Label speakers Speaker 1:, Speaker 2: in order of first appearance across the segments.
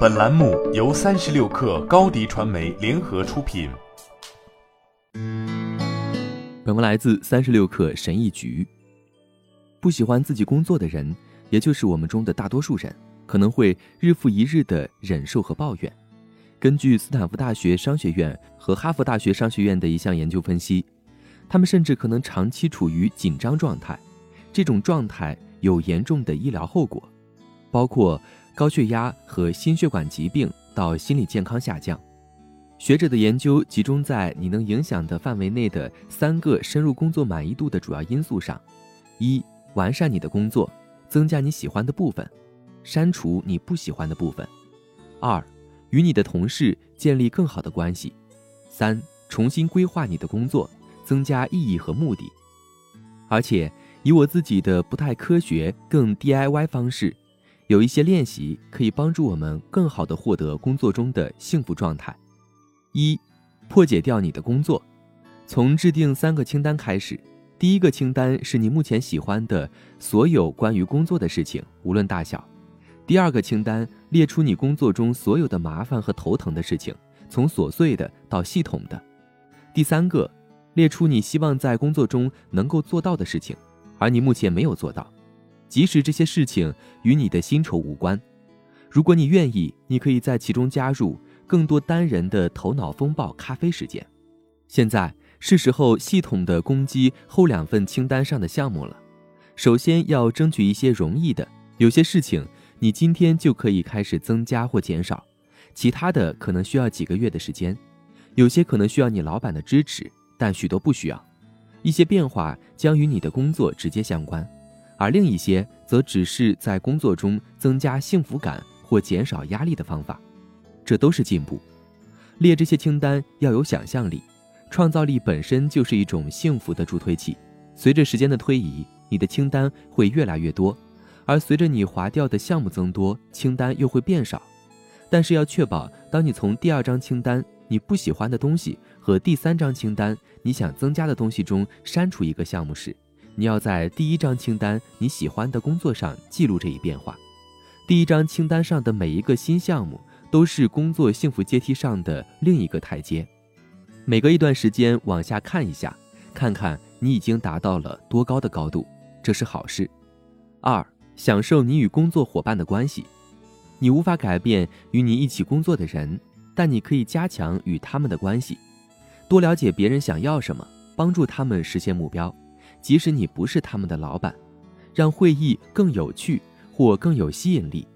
Speaker 1: 本栏目由三十六氪高低传媒联合出品。
Speaker 2: 本文来自三十六氪神译局。不喜欢自己工作的人，也就是我们中的大多数人，可能会日复一日的忍受和抱怨。根据斯坦福大学商学院和哈佛大学商学院的一项研究分析，他们甚至可能长期处于紧张状态。这种状态有严重的医疗后果，包括高血压和心血管疾病到心理健康下降。学者的研究集中在你能影响的范围内的三个深入工作满意度的主要因素上：一、完善你的工作，增加你喜欢的部分，删除你不喜欢的部分；二、与你的同事建立更好的关系；三、重新规划你的工作，增加意义和目的。而且，以我自己的不太科学、更 DIY 方式，有一些练习可以帮助我们更好地获得工作中的幸福状态。一、破解掉你的工作，从制定三个清单开始。第一个清单是你目前喜欢的所有关于工作的事情，无论大小。第二个清单列出你工作中所有的麻烦和头疼的事情，从琐碎的到系统的。第三个，列出你希望在工作中能够做到的事情，而你目前没有做到，即使这些事情与你的薪酬无关。如果你愿意，你可以在其中加入更多单人的头脑风暴咖啡时间。现在。是时候系统的攻击后两份清单上的项目了。首先要争取一些容易的，有些事情你今天就可以开始增加或减少，其他的可能需要几个月的时间。有些可能需要你老板的支持，但许多不需要。一些变化将与你的工作直接相关，而另一些则只是在工作中增加幸福感或减少压力的方法。这都是进步。列这些清单要有想象力。创造力本身就是一种幸福的助推器。随着时间的推移，你的清单会越来越多，而随着你划掉的项目增多，清单又会变少。但是要确保，当你从第二张清单你不喜欢的东西和第三张清单你想增加的东西中删除一个项目时，你要在第一张清单你喜欢的工作上记录这一变化。第一张清单上的每一个新项目都是工作幸福阶梯上的另一个台阶。每隔一段时间往下看一下，看看你已经达到了多高的高度，这是好事。二，享受你与工作伙伴的关系。你无法改变与你一起工作的人，但你可以加强与他们的关系，多了解别人想要什么，帮助他们实现目标。即使你不是他们的老板，让会议更有趣或更有吸引力，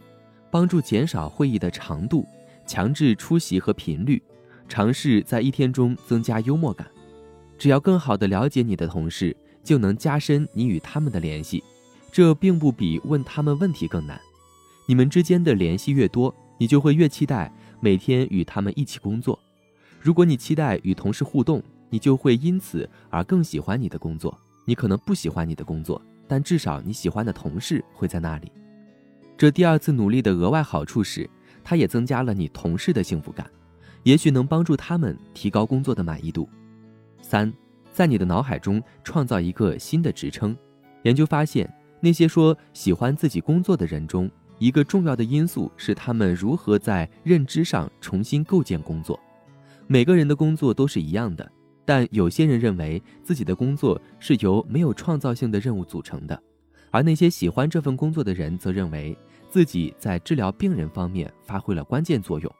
Speaker 2: 帮助减少会议的长度，强制出席和频率。尝试在一天中增加幽默感，只要更好地了解你的同事，就能加深你与他们的联系。这并不比问他们问题更难。你们之间的联系越多，你就会越期待每天与他们一起工作。如果你期待与同事互动，你就会因此而更喜欢你的工作。你可能不喜欢你的工作，但至少你喜欢的同事会在那里。这第二次努力的额外好处是，它也增加了你同事的幸福感。也许能帮助他们提高工作的满意度。三，在你的脑海中创造一个新的职称。研究发现，那些说喜欢自己工作的人中，一个重要的因素是他们如何在认知上重新构建工作。每个人的工作都是一样的，但有些人认为自己的工作是由没有创造性的任务组成的，而那些喜欢这份工作的人则认为自己在治疗病人方面发挥了关键作用。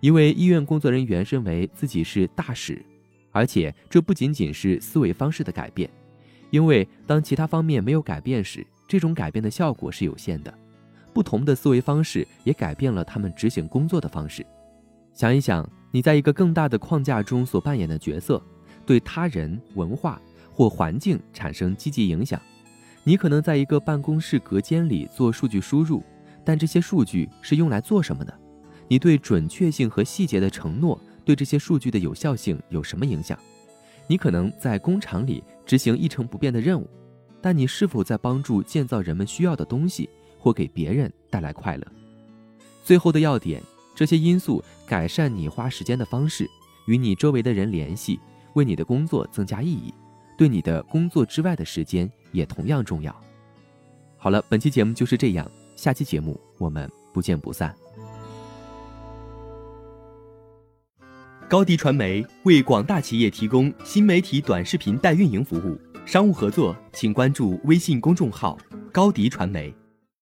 Speaker 2: 一位医院工作人员认为自己是大使，而且这不仅仅是思维方式的改变，因为当其他方面没有改变时，这种改变的效果是有限的。不同的思维方式也改变了他们执行工作的方式。想一想，你在一个更大的框架中所扮演的角色，对他人、文化或环境产生积极影响。你可能在一个办公室隔间里做数据输入，但这些数据是用来做什么的？你对准确性和细节的承诺对这些数据的有效性有什么影响？你可能在工厂里执行一成不变的任务，但你是否在帮助建造人们需要的东西或给别人带来快乐？最后的要点，这些因素改善你花时间的方式与你周围的人联系为你的工作增加意义对你的工作之外的时间也同样重要。好了本期节目就是这样下期节目我们不见不散。高迪传媒为广大企业提供新媒体短视频代运营服务商务合作请关注微信公众号高迪传媒。